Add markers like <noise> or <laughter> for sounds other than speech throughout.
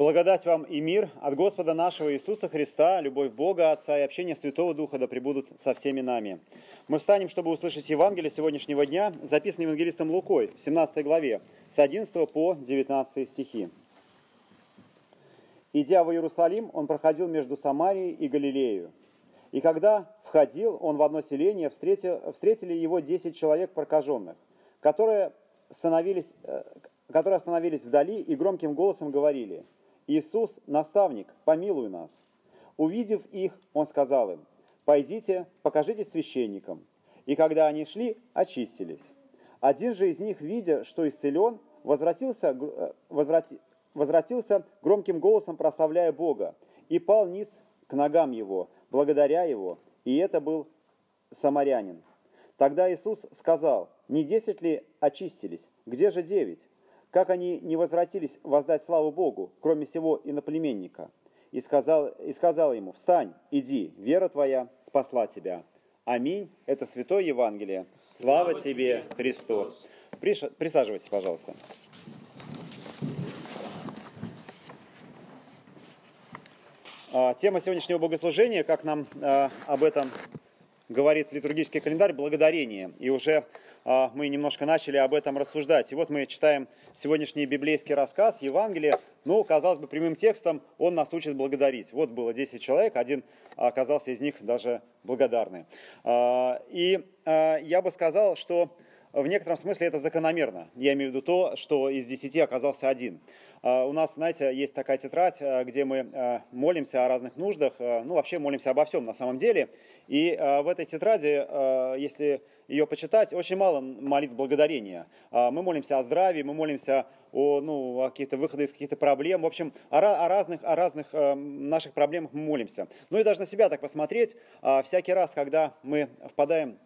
Благодать вам и мир от Господа нашего Иисуса Христа, любовь Бога, Отца и общение Святого Духа да пребудут со всеми нами. Мы встанем, чтобы услышать Евангелие сегодняшнего дня, записанное евангелистом Лукой в 17 главе, с 11 по 19 стихи. Идя в Иерусалим, он проходил между Самарией и Галилеей. И когда входил он в одно селение, встретил, встретили его десять человек прокаженных, которые, становились, э, которые остановились вдали и громким голосом говорили – Иисус, наставник, помилуй нас. Увидев их, он сказал им, пойдите, покажите священникам. И когда они шли, очистились. Один же из них, видя, что исцелен, возвратился, э, возврати, возвратился громким голосом, прославляя Бога, и пал низ к ногам его, благодаря его, и это был самарянин. Тогда Иисус сказал, не десять ли очистились, где же девять? Как они не возвратились воздать славу Богу, кроме всего иноплеменника. И сказал, и сказал ему, встань, иди, вера твоя спасла тебя. Аминь. Это Святое Евангелие. Слава, Слава тебе, Христос. Присаживайтесь, пожалуйста. А, тема сегодняшнего богослужения, как нам а, об этом говорит литургический календарь, благодарение. И уже а, мы немножко начали об этом рассуждать. И вот мы читаем сегодняшний библейский рассказ, Евангелие. Ну, казалось бы, прямым текстом он нас учит благодарить. Вот было 10 человек, один оказался из них даже благодарный. А, и а, я бы сказал, что в некотором смысле это закономерно. Я имею в виду то, что из десяти оказался один. А, у нас, знаете, есть такая тетрадь, а, где мы а, молимся о разных нуждах, ну вообще молимся обо всем на самом деле. И в этой тетради, если ее почитать, очень мало молитв благодарения. Мы молимся о здравии, мы молимся о, ну, о каких-то выходах из каких-то проблем. В общем, о, разных, о разных наших проблемах мы молимся. Ну и даже на себя так посмотреть. Всякий раз, когда мы впадаем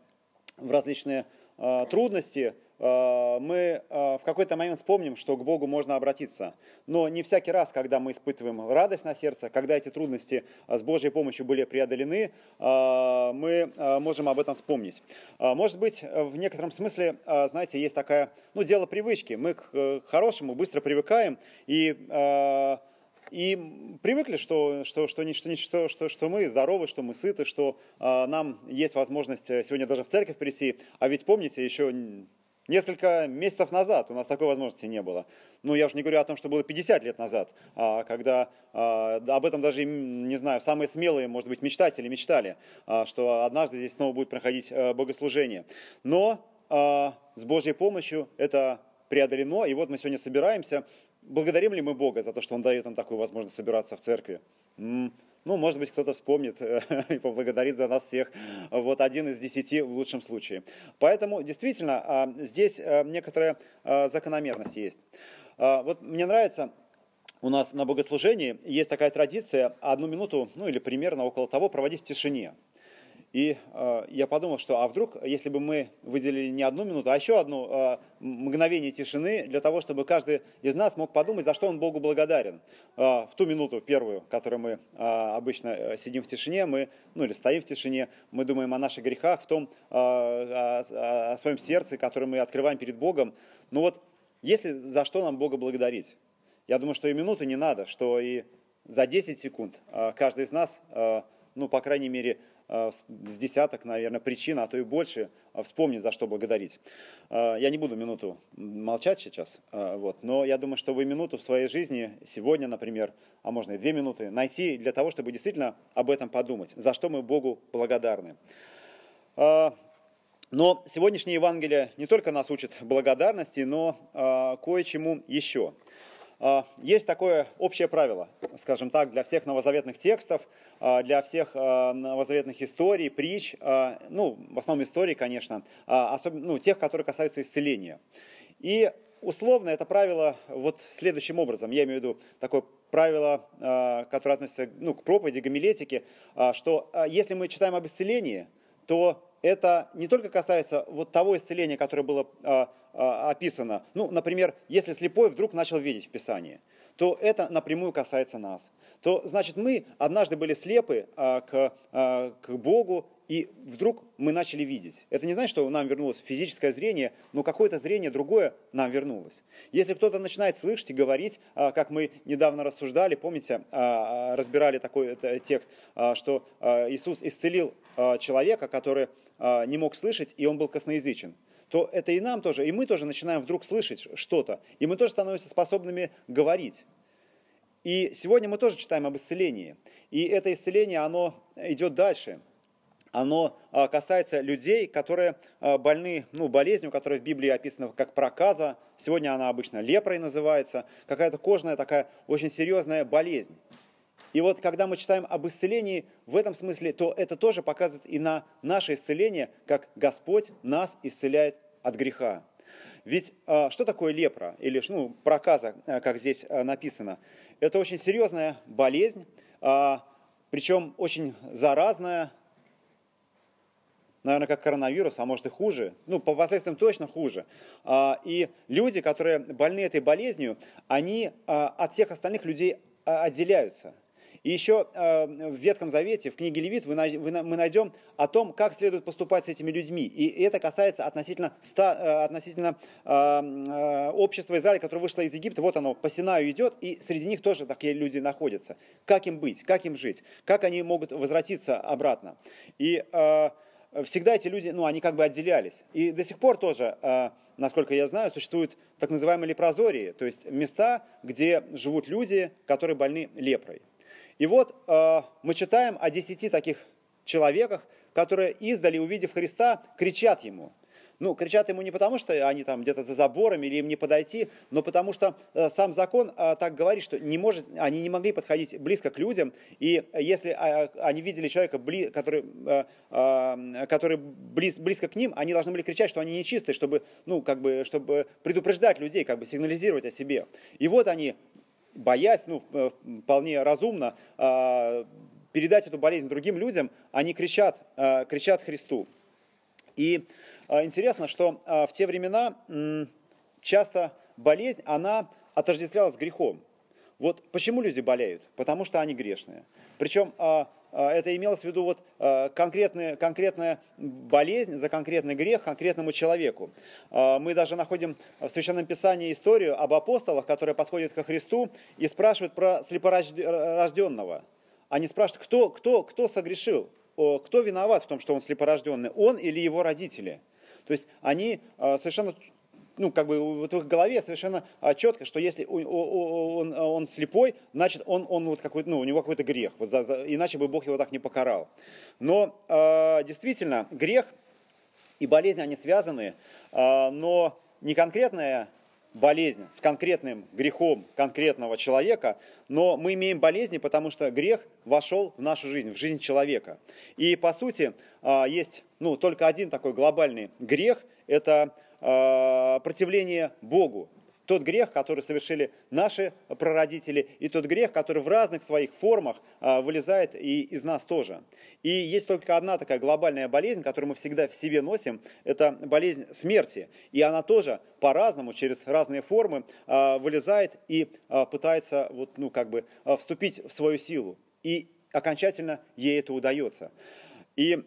в различные трудности, э, мы э, в какой-то момент вспомним, что к Богу можно обратиться. Но не всякий раз, когда мы испытываем радость на сердце, когда эти трудности с Божьей помощью были преодолены, мы можем об этом вспомнить. Может быть, в некотором смысле, знаете, есть такая, ну, дело привычки. Мы к хорошему быстро привыкаем и и привыкли, что, что, что, что, что, что, что мы здоровы, что мы сыты, что э, нам есть возможность э, сегодня даже в церковь прийти. А ведь помните, еще несколько месяцев назад у нас такой возможности не было. Ну, я уже не говорю о том, что было 50 лет назад, а, когда а, об этом даже, не знаю, самые смелые, может быть, мечтатели мечтали, что однажды здесь снова будет проходить богослужение. Но с Божьей помощью это преодолено, и вот мы сегодня собираемся благодарим ли мы Бога за то, что Он дает нам такую возможность собираться в церкви? Ну, может быть, кто-то вспомнит <laughs> и поблагодарит за нас всех. Вот один из десяти в лучшем случае. Поэтому, действительно, а, здесь а, некоторая а, закономерность есть. Вот мне нравится, у нас на богослужении есть такая традиция одну минуту, ну или примерно около того, проводить в тишине. И э, я подумал, что а вдруг, если бы мы выделили не одну минуту, а еще одно э, мгновение тишины для того, чтобы каждый из нас мог подумать, за что он Богу благодарен. Э, в ту минуту первую, в которой мы э, обычно э, сидим в тишине, мы, ну или стоим в тишине, мы думаем о наших грехах, в том, э, о, о своем сердце, которое мы открываем перед Богом. Ну вот, если за что нам Бога благодарить? Я думаю, что и минуты не надо, что и за 10 секунд э, каждый из нас, э, ну, по крайней мере, с десяток, наверное, причин, а то и больше, э, вспомнить, за что благодарить. Э, я не буду минуту молчать сейчас, вот, но я думаю, что вы минуту в своей жизни, сегодня, например, а можно и две минуты, найти для того, чтобы действительно об этом подумать, за что мы Богу благодарны. Но сегодняшнее Евангелие не только нас учит благодарности, но кое-чему еще. Есть такое общее правило, скажем так, для всех новозаветных текстов, для всех а, новозаветных историй, притч, ну, в основном историй, конечно, особенно, ну, тех, которые касаются исцеления. И условно это правило вот следующим образом, я имею в виду такое правило, которое относится ну, к проповеди, гомилетике, что если мы читаем об исцелении, то это не только касается вот того исцеления, которое было описано. Ну, например, если слепой вдруг начал видеть в Писании, то это напрямую касается нас. То, значит, мы однажды были слепы э, к, э, к Богу, и вдруг мы начали видеть. Это не значит, что нам вернулось физическое зрение, но какое-то зрение другое нам вернулось. Если кто-то начинает слышать и говорить, а, как мы недавно рассуждали, помните, а, разбирали такой текст, что Иисус исцелил человека, который не мог слышать, и он был косноязычен то это и нам тоже, и мы тоже начинаем вдруг слышать что-то, и мы тоже становимся способными говорить. И сегодня мы тоже читаем об исцелении. И это исцеление, оно идет дальше. Оно а, касается людей, которые а, больны ну, болезнью, которая в Библии описана как проказа. Сегодня она обычно лепрой называется. Какая-то кожная такая очень серьезная болезнь. И вот когда мы читаем об исцелении в этом смысле, то это тоже показывает и на наше исцеление, как Господь нас исцеляет от греха. Ведь а, что такое лепра или ну, проказа, а, как здесь а, написано? Это очень серьезная болезнь, причем очень заразная, наверное, как коронавирус, а может и хуже, ну, по последствиям точно хуже. И люди, которые больны этой болезнью, они от всех остальных людей отделяются – и еще э, в Ветхом Завете, в книге Левит, мы найдем о том, как следует поступать с этими людьми. И это касается относительно, э, относительно э, общества Израиля, которое вышло из Египта. Вот оно по Синаю идет, и среди них тоже такие люди находятся. Как им быть, как им жить, как они могут возвратиться обратно. И всегда эти люди, ну, они как бы отделялись. И до сих пор тоже, насколько я знаю, существуют так называемые лепрозории, то есть места, где живут люди, которые больны лепрой. И вот э, мы читаем о десяти таких человеках, которые издали, увидев Христа, кричат ему. Ну, кричат ему не потому, что они там где-то за забором или им не подойти, но потому что э, сам закон э, так говорит, что не может, они не могли подходить близко к людям. И если э, они видели человека, бли, который, э, э, который близ, близко к ним, они должны были кричать, что они нечистые, чтобы, ну, как бы, чтобы предупреждать людей, как бы сигнализировать о себе. И вот они боясь, ну, э, вполне разумно, а, передать эту болезнь другим людям, они кричат, а, кричат Христу. И а, интересно, что в те времена часто болезнь, она отождествлялась с грехом. Вот почему люди болеют? Потому что они грешные. Причем это имелось в виду вот а, конкретная, конкретная болезнь за конкретный грех конкретному человеку. Мы даже находим в Священном Писании историю об апостолах, которые подходят ко Христу и спрашивают про слепорожденного. Они спрашивают, кто, кто, кто согрешил, кто виноват в том, что он слепорожденный, он или его родители. То есть они совершенно ну, как бы вот в их голове совершенно а, четко, что если он, он, слепой, значит, он, он вот какой ну, у него какой-то грех, вот за, за, иначе бы Бог его так не покарал. Но э, действительно, грех и болезнь, они связаны, э, но не конкретная болезнь с конкретным грехом конкретного человека, но мы имеем болезни, потому что грех вошел в нашу жизнь, в жизнь человека. И по сути есть ну, только один такой глобальный грех, это противление Богу. Тот грех, который совершили наши прародители, и тот грех, который в разных своих формах э, вылезает и из нас тоже. И есть только одна такая глобальная болезнь, которую мы всегда в себе носим, это болезнь смерти. И она тоже по-разному, через разные формы э, вылезает и пытается вот, ну, как бы, вступить в свою силу. И окончательно ей это удается. И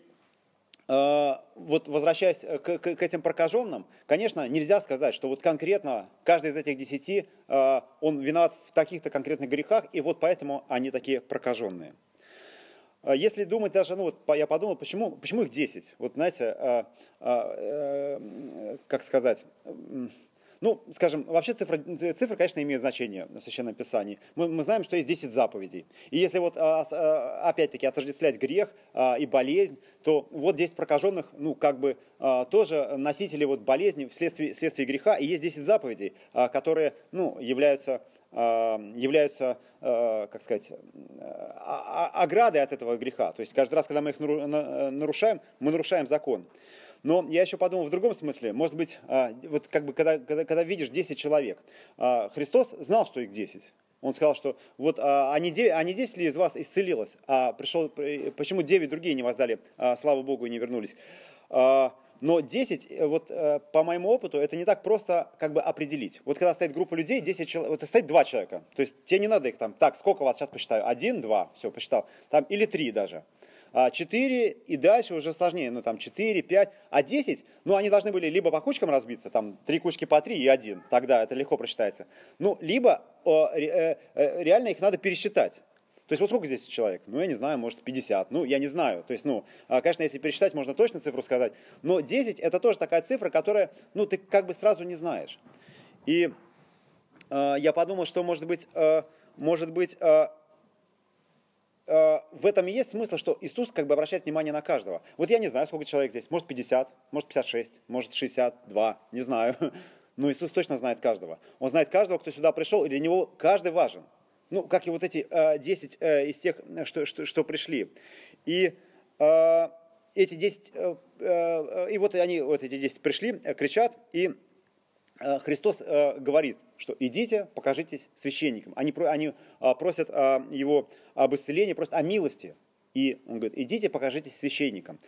вот возвращаясь к, к, к этим прокаженным, конечно, нельзя сказать, что вот конкретно каждый из этих десяти, а, он виноват в таких-то конкретных грехах, и вот поэтому они такие прокаженные. А если думать даже, ну вот я подумал, почему, почему их 10? Вот знаете, э, как сказать, ну, скажем, вообще цифра, цифра, конечно, имеет значение в Священном Писании. Мы, мы знаем, что есть 10 заповедей. И если вот а, а, опять-таки отождествлять грех а, и болезнь, то вот 10 прокаженных, ну, как бы тоже носители вот болезни вследствие, вследствие греха. И есть 10 заповедей, которые, ну, являются являются, как сказать, оградой от этого греха. То есть каждый раз, когда мы их нарушаем, мы нарушаем закон. Но я еще подумал в другом смысле. Может быть, а, вот как бы когда, когда, когда видишь 10 человек, а, Христос знал, что их 10. Он сказал, что вот а, они, они 10 ли из вас исцелилось, а пришел, почему 9 другие не воздали, слава Богу, и не вернулись. Но 10, э, вот э, по моему опыту, это не так просто как бы определить. Вот когда стоит группа людей, 10 человек, вот стоит два человека. То есть тебе не надо их там, так, сколько вас сейчас посчитаю? Один, два, все, посчитал. Там, или три даже. 4 и дальше уже сложнее, ну там 4, 5, а 10, ну они должны были либо по кучкам разбиться, там три кучки по 3 и 1, тогда это легко просчитается, ну либо реально их надо пересчитать. То есть вот сколько здесь человек? Ну, я не знаю, может 50. Ну, я не знаю. То есть, ну, а, конечно, если пересчитать, можно точно цифру сказать. Но 10 это тоже такая цифра, которая, ну, ты как бы сразу не знаешь. И э, я подумал, что может быть, э, может быть, э, э, в этом и есть смысл, что Иисус как бы обращает внимание на каждого. Вот я не знаю, сколько человек здесь. Может 50, может 56, может 62, не знаю. <laughs> Но Иисус точно знает каждого. Он знает каждого, кто сюда пришел, и для него каждый важен. Ну, как и вот эти э, 10 э, из тех, что, что, что пришли. И э, эти 10, э, э, и вот они, вот эти 10 пришли, э, кричат, и э, Христос э, говорит, что идите, покажитесь священникам. Они, они э, просят э, его об исцелении, просят о милости. И он говорит, идите, покажитесь священникам.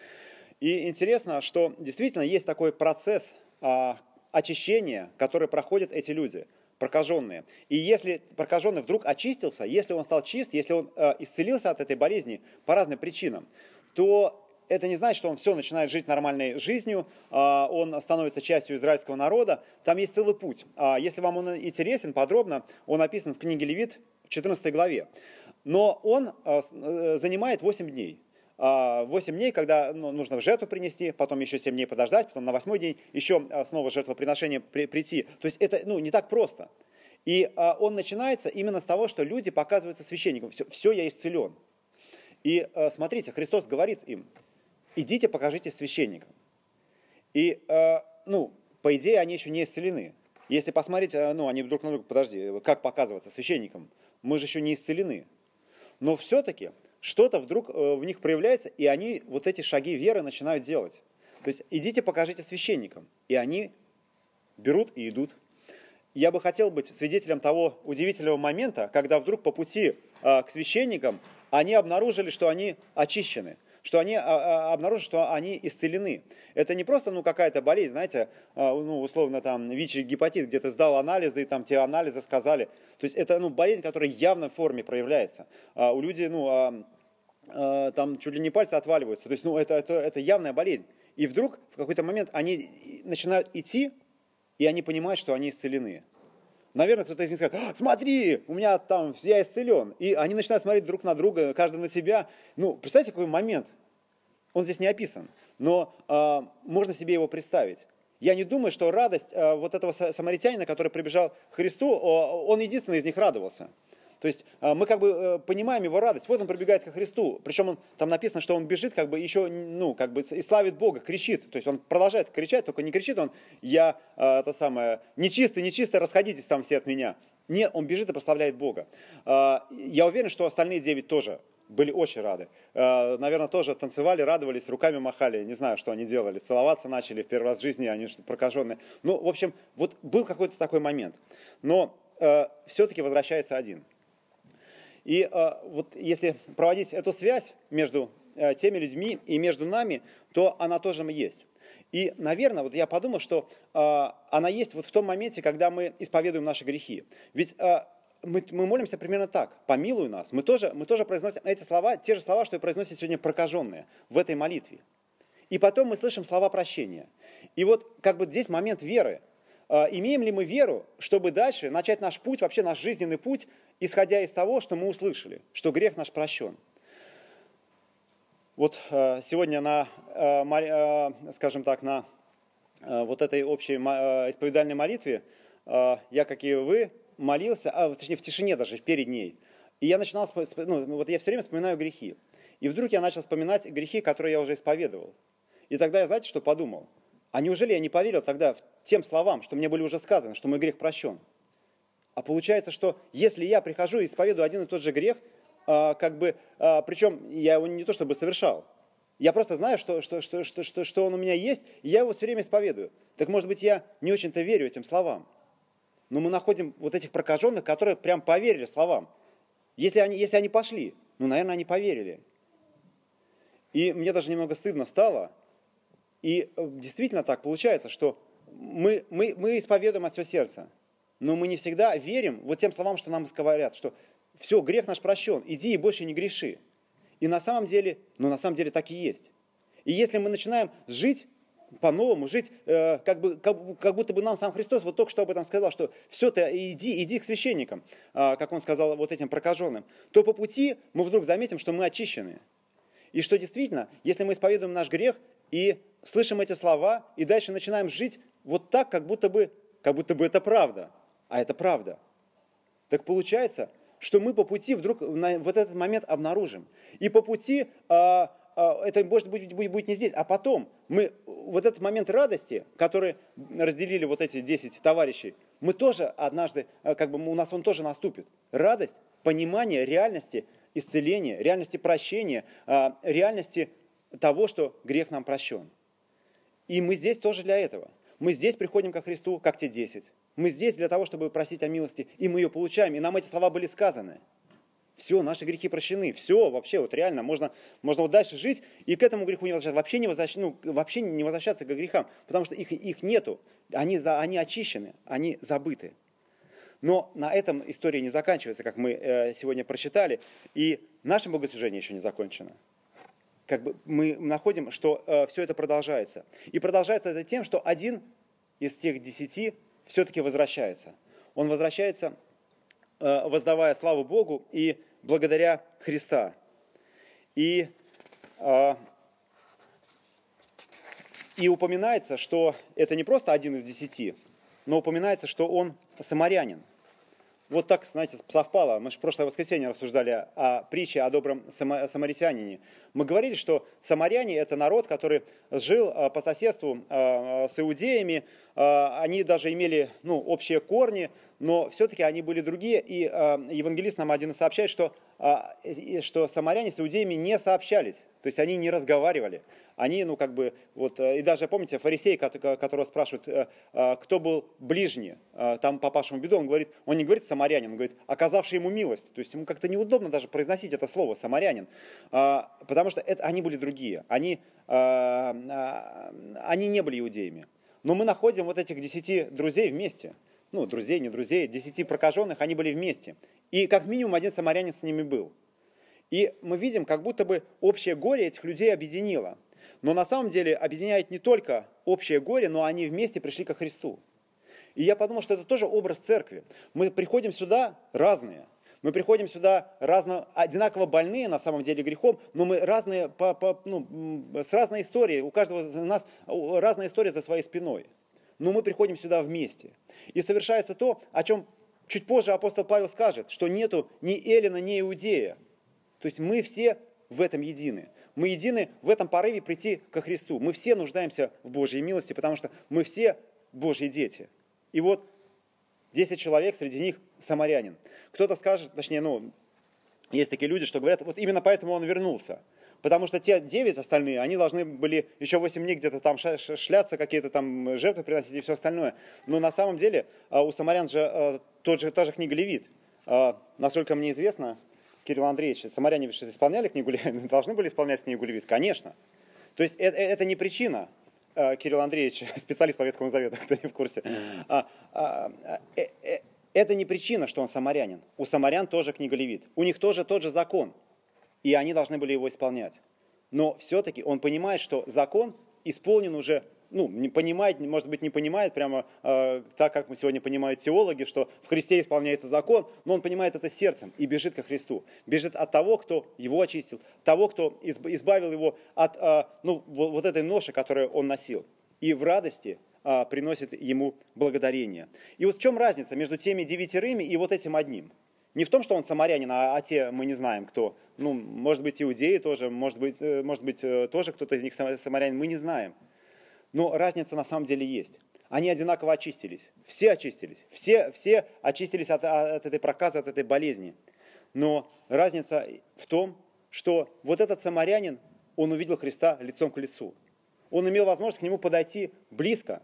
И интересно, что действительно есть такой процесс э, очищения, который проходят эти люди – прокаженные. И если прокаженный вдруг очистился, если он стал чист, если он исцелился от этой болезни по разным причинам, то это не значит, что он все начинает жить нормальной жизнью, э, он становится частью израильского народа. Там есть целый путь. А если вам он интересен подробно, он описан в книге Левит в 14 главе. Но он э, э занимает 8 дней. 8 дней, когда ну, нужно в жертву принести, потом еще 7 дней подождать, потом на 8 день еще а, снова жертвоприношение при, прийти. То есть это ну, не так просто. И а, он начинается именно с того, что люди показываются священникам. Все, все я исцелен. И а, смотрите, Христос говорит им, идите покажите священникам. И, а, ну, по идее, они еще не исцелены. Если посмотреть, а, ну, они друг на друга, подожди, как показываться священникам? Мы же еще не исцелены. Но все-таки что-то вдруг э, в них проявляется, и они вот эти шаги веры начинают делать. То есть идите покажите священникам, и они берут и идут. Я бы хотел быть свидетелем того удивительного момента, когда вдруг по пути э, к священникам они обнаружили, что они очищены – что они а, а, обнаружат, что они исцелены. Это не просто ну, какая-то болезнь, знаете, а, ну, условно там ВИЧ, гепатит, где ты сдал анализы, и там те анализы сказали. То есть это ну, болезнь, которая явно в форме проявляется. У людей, ну, там чуть ли не пальцы отваливаются. То есть, ну, это, это, это явная болезнь. И вдруг в какой-то момент они начинают идти, и они понимают, что они исцелены. Наверное, кто-то из них скажет, «А, смотри, у меня там, я исцелен. И они начинают смотреть друг на друга, каждый на себя. Ну, представьте, какой момент. Он здесь не описан, но э, можно себе его представить. Я не думаю, что радость э, вот этого самаритянина, который прибежал к Христу, он единственный из них радовался. То есть а, мы как бы э, понимаем его радость. Вот он пробегает ко Христу. Причем он, там написано, что он бежит как бы еще, ну, как бы и славит Бога, кричит. То есть он продолжает кричать, только не кричит он, я, а, это самое, нечистый, нечистый, расходитесь там все от меня. Нет, он бежит и прославляет Бога. А, я уверен, что остальные девять тоже были очень рады. Наверное, тоже танцевали, радовались, руками махали, не знаю, что они делали, целоваться начали в первый раз в жизни, они что прокаженные. Ну, в общем, вот был какой-то такой момент. Но все-таки возвращается один – и э, вот если проводить эту связь между э, теми людьми и между нами, то она тоже есть. И, наверное, вот я подумал, что э, она есть вот в том моменте, когда мы исповедуем наши грехи. Ведь э, мы, мы молимся примерно так, помилуй нас. Мы тоже, мы тоже произносим эти слова, те же слова, что и произносят сегодня прокаженные в этой молитве. И потом мы слышим слова прощения. И вот как бы здесь момент веры. Э, имеем ли мы веру, чтобы дальше начать наш путь, вообще наш жизненный путь исходя из того, что мы услышали, что грех наш прощен. Вот э, сегодня на, э, э, скажем так, на вот этой общей исповедальной молитве я, как и вы, молился, а, точнее в тишине даже, перед ней. И я начинал, ну, вот я все время вспоминаю грехи. И вдруг я начал вспоминать грехи, которые я уже исповедовал. И тогда я, знаете, что подумал? А неужели я не поверил тогда тем словам, что мне были уже сказаны, что мой грех прощен? А получается, что если я прихожу и исповедую один и тот же грех, а, как бы, а, причем я его не то чтобы совершал, я просто знаю, что, что, что, что, что, что он у меня есть, и я его все время исповедую. Так может быть, я не очень-то верю этим словам. Но мы находим вот этих прокаженных, которые прям поверили словам. Если они, если они пошли, ну, наверное, они поверили. И мне даже немного стыдно стало. И э, действительно так получается, что мы, мы, мы исповедуем от всего сердца но мы не всегда верим вот тем словам, что нам говорят, что все, грех наш прощен, иди и больше не греши. И на самом деле, ну на самом деле так и есть. И если мы начинаем жить по-новому, жить, э, как, бы, как, как будто бы нам сам Христос вот только что об этом сказал, что все ты иди, иди к священникам, э, как он сказал вот этим прокаженным, то по пути мы вдруг заметим, что мы очищены. И что действительно, если мы исповедуем наш грех и слышим эти слова, и дальше начинаем жить вот так, как будто бы, как будто бы это правда, а это правда, так получается, что мы по пути вдруг вот этот момент обнаружим. И по пути а, а, это может быть, будет, будет не здесь, а потом мы вот этот момент радости, который разделили вот эти 10 товарищей, мы тоже однажды, а, как бы у нас он тоже наступит. Радость, понимание реальности исцеления, реальности прощения, реальности того, что грех нам прощен. И мы здесь тоже для этого. Мы здесь приходим ко Христу, как те 10. Мы здесь для того, чтобы просить о милости, и мы ее получаем, и нам эти слова были сказаны. Все, наши грехи прощены. Все, вообще, вот реально, можно, можно вот дальше жить и к этому греху не возвращаться. Вообще не, возвращ, ну, вообще не возвращаться к грехам, потому что их, их нету. Они, за, они очищены, они забыты. Но на этом история не заканчивается, как мы э, сегодня прочитали, и наше богослужение еще не закончено. Как бы мы находим, что э, все это продолжается. И продолжается это тем, что один из тех десяти все-таки возвращается. Он возвращается, э, воздавая славу Богу и благодаря Христа. И, э, и упоминается, что это не просто один из десяти, но упоминается, что он самарянин. Вот так, знаете, совпало. Мы же в прошлое воскресенье рассуждали о притче о добром самаритянине. Мы говорили, что самаряне – это народ, который жил а, по соседству а, с иудеями. Они даже имели ну, общие корни, но все-таки они были другие. И евангелист нам один сообщает, что, что самаряне с иудеями не сообщались. То есть они не разговаривали они, ну, как бы, вот, э, и даже, помните, фарисей, которого спрашивают, э, э, кто был ближний, там, попавшему в беду, он говорит, он не говорит самарянин, он говорит, оказавший ему милость. То есть ему как-то неудобно даже произносить это слово, самарянин, потому что это, они были другие, они, они не были иудеями. Но мы находим вот этих десяти друзей вместе. Ну, друзей, не друзей, десяти прокаженных, они были вместе. И как минимум один самарянин с ними был. И мы видим, как будто бы общее горе этих людей объединило. Но на самом деле объединяет не только общее горе, но они вместе пришли ко Христу. И я подумал, что это тоже образ церкви. Мы приходим сюда разные. Мы приходим сюда разно, одинаково больные на самом деле грехом, но мы разные, по, по, ну, с разной историей. У каждого из нас разная история за своей спиной. Но мы приходим сюда вместе. И совершается то, о чем чуть позже апостол Павел скажет, что нету ни Эллина, ни Иудея. То есть мы все в этом едины. Мы едины в этом порыве прийти ко Христу. Мы все нуждаемся в Божьей милости, потому что мы все Божьи дети. И вот 10 человек, среди них самарянин. Кто-то скажет, точнее, ну, есть такие люди, что говорят, вот именно поэтому он вернулся. Потому что те девять остальные, они должны были еще 8 дней где-то там шляться, какие-то там жертвы приносить и все остальное. Но на самом деле а, у самарян же а, тот же, та же книга Левит. А, насколько мне известно, Кирилл Андреевич, самаряне исполняли книгу Левит, <laughs> должны были исполнять книгу Левит? Конечно. То есть это, это не причина, э, Кирилл Андреевич, <laughs> специалист по Ветхому Завету, <laughs> кто не в курсе. А, а, э, э, это не причина, что он самарянин. У самарян тоже книга Левит. У них тоже тот же закон. И они должны были его исполнять. Но все-таки он понимает, что закон исполнен уже ну, не понимает, может быть, не понимает прямо э, так, как мы сегодня понимают теологи, что в Христе исполняется закон, но он понимает это сердцем и бежит ко Христу. Бежит от того, кто его очистил, того, кто избавил его от э, ну, вот, этой ноши, которую он носил. И в радости э, приносит ему благодарение. И вот в чем разница между теми девятерыми и вот этим одним? Не в том, что он самарянин, а, а те мы не знаем кто. Ну, может быть, иудеи тоже, может быть, э, может быть э, тоже кто-то из них самарянин, мы не знаем. Но разница на самом деле есть. Они одинаково очистились. Все очистились. Все, все очистились от, от этой проказы, от этой болезни. Но разница в том, что вот этот самарянин, он увидел Христа лицом к лицу. Он имел возможность к нему подойти близко.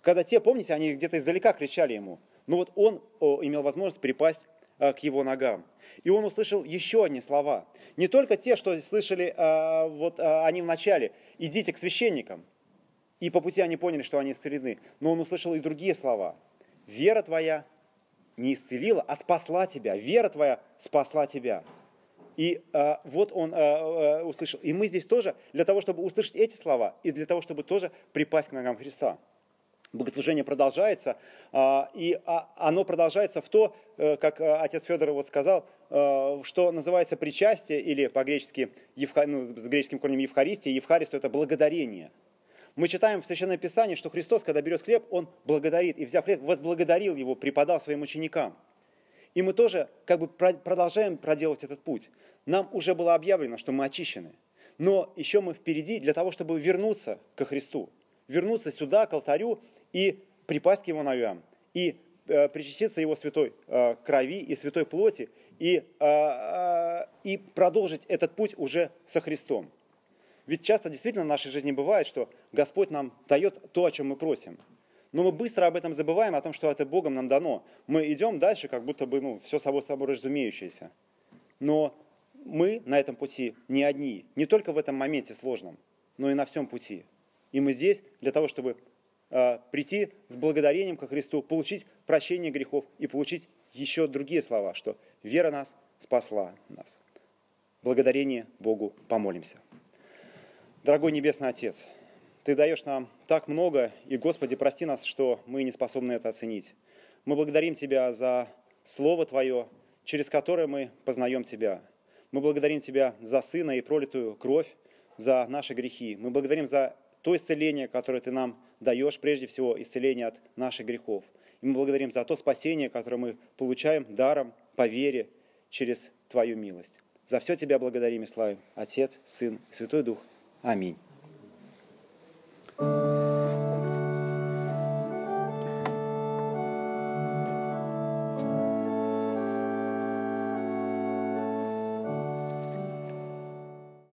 Когда те, помните, они где-то издалека кричали ему. Но вот он о, имел возможность припасть а, к его ногам. И он услышал еще одни слова. Не только те, что слышали а, вот а, они в начале. «Идите к священникам». И по пути они поняли, что они исцелены. Но он услышал и другие слова. Вера твоя не исцелила, а спасла тебя. Вера твоя спасла тебя. И а, вот он а, а, услышал. И мы здесь тоже для того, чтобы услышать эти слова, и для того, чтобы тоже припасть к ногам Христа. Богослужение продолжается, а, и а, оно продолжается в то, э, как э, отец Федор вот сказал, э, что называется причастие, или по-гречески, ну, с греческим корнем Евхаристия, Евхаристу это благодарение. Мы читаем в Священном Писании, что Христос, когда берет хлеб, Он благодарит, и взяв хлеб, возблагодарил его, преподал своим ученикам. И мы тоже как бы продолжаем проделывать этот путь. Нам уже было объявлено, что мы очищены. Но еще мы впереди для того, чтобы вернуться ко Христу. Вернуться сюда, к алтарю, и припасть к его ногам, и э, причаститься его святой э, крови и святой плоти, и, э, э, и продолжить этот путь уже со Христом. Ведь часто действительно в нашей жизни бывает, что Господь нам дает то, о чем мы просим. Но мы быстро об этом забываем, о том, что это Богом нам дано. Мы идем дальше, как будто бы ну, все собой собой разумеющееся. Но мы на этом пути не одни. Не только в этом моменте сложном, но и на всем пути. И мы здесь для того, чтобы Э, прийти с благодарением ко Христу, получить прощение грехов и получить еще другие слова, что вера нас спасла нас. Благодарение Богу помолимся. Дорогой Небесный Отец, Ты даешь нам так много, и, Господи, прости нас, что мы не способны это оценить. Мы благодарим Тебя за Слово Твое, через которое мы познаем Тебя. Мы благодарим Тебя за Сына и пролитую кровь, за наши грехи. Мы благодарим за то исцеление, которое Ты нам даешь, прежде всего, исцеление от наших грехов. И мы благодарим за то спасение, которое мы получаем даром по вере через Твою милость. За все Тебя благодарим и славим, Отец, Сын Святой Дух. 按名